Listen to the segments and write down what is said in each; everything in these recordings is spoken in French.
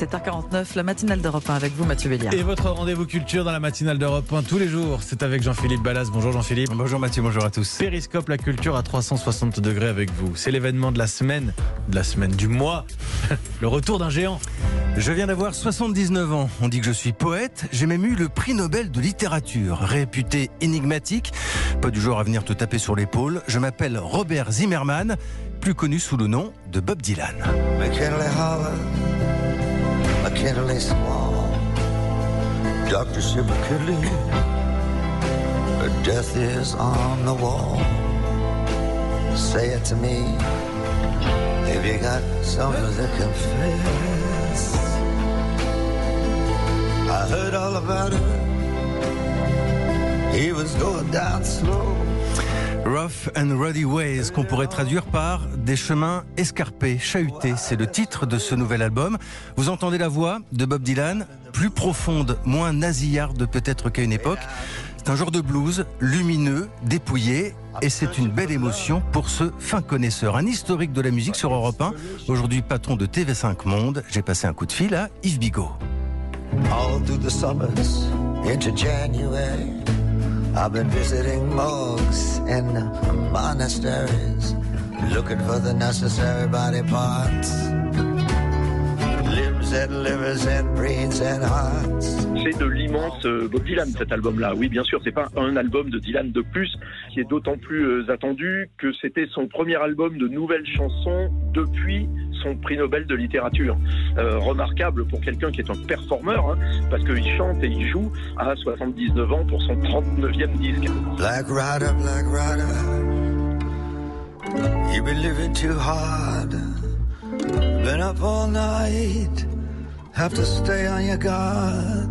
7h49, la matinale d'Europe 1 avec vous, Mathieu Béliard. Et votre rendez-vous culture dans la matinale d'Europe 1 tous les jours, c'est avec Jean-Philippe Ballas. Bonjour Jean-Philippe. Bonjour Mathieu, bonjour à tous. Périscope, la culture à 360 degrés avec vous. C'est l'événement de la semaine, de la semaine du mois, le retour d'un géant. Je viens d'avoir 79 ans. On dit que je suis poète. J'ai même eu le prix Nobel de littérature. Réputé énigmatique, pas du genre à venir te taper sur l'épaule. Je m'appelle Robert Zimmerman, plus connu sous le nom de Bob Dylan. Hollow, McKinley Small, Dr. Shipper Kinley, death is on the wall. Say it to me, if you got something to confess. I heard all about it. He was going down slow. Rough and Ruddy Ways, qu'on pourrait traduire par Des chemins escarpés, chahutés? C'est le titre de ce nouvel album. Vous entendez la voix de Bob Dylan, plus profonde, moins nasillarde peut-être qu'à une époque. C'est un genre de blues lumineux, dépouillé, et c'est une belle émotion pour ce fin connaisseur. Un historique de la musique sur Europe 1, aujourd'hui patron de TV5 Monde. J'ai passé un coup de fil à Yves Bigot. all through the summers into January. I've been visiting monks and monasteries, looking for the necessary body parts. Limbs and livers and brains and hearts. C'est de l'immense euh, Bob Dylan cet album-là. Oui, bien sûr, c'est pas un album de Dylan de plus, qui est d'autant plus euh, attendu que c'était son premier album de nouvelles chansons depuis son prix Nobel de littérature. Euh, remarquable pour quelqu'un qui est un performeur, hein, parce qu'il chante et il joue à 79 ans pour son 39e disque. Black Rider, Black Rider, you've been living too hard. Been up all night, have to stay on your guard.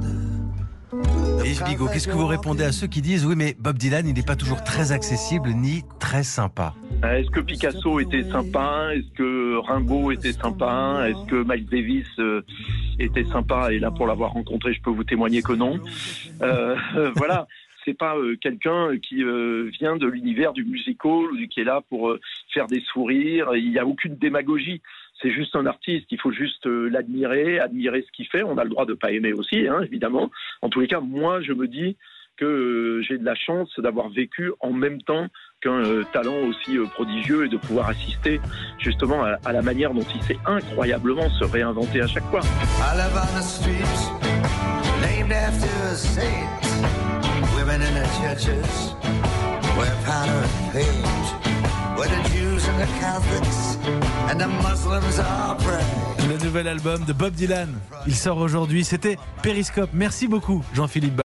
Yves Bigot, qu'est-ce que vous répondez à ceux qui disent oui mais Bob Dylan il n'est pas toujours très accessible ni très sympa Est-ce que Picasso était sympa? Est-ce que Rimbaud était sympa? Est-ce que Miles Davis euh, était sympa? Et là, pour l'avoir rencontré, je peux vous témoigner que non. Euh, voilà. C'est pas euh, quelqu'un qui euh, vient de l'univers du musical qui est là pour euh, faire des sourires. Il n'y a aucune démagogie. C'est juste un artiste. Il faut juste euh, l'admirer, admirer ce qu'il fait. On a le droit de pas aimer aussi, hein, évidemment. En tous les cas, moi, je me dis que euh, j'ai de la chance d'avoir vécu en même temps qu'un euh, talent aussi euh, prodigieux et de pouvoir assister justement à, à la manière dont il sait incroyablement se réinventer à chaque fois. Le nouvel album de Bob Dylan, il sort aujourd'hui. C'était Périscope. Merci beaucoup Jean-Philippe.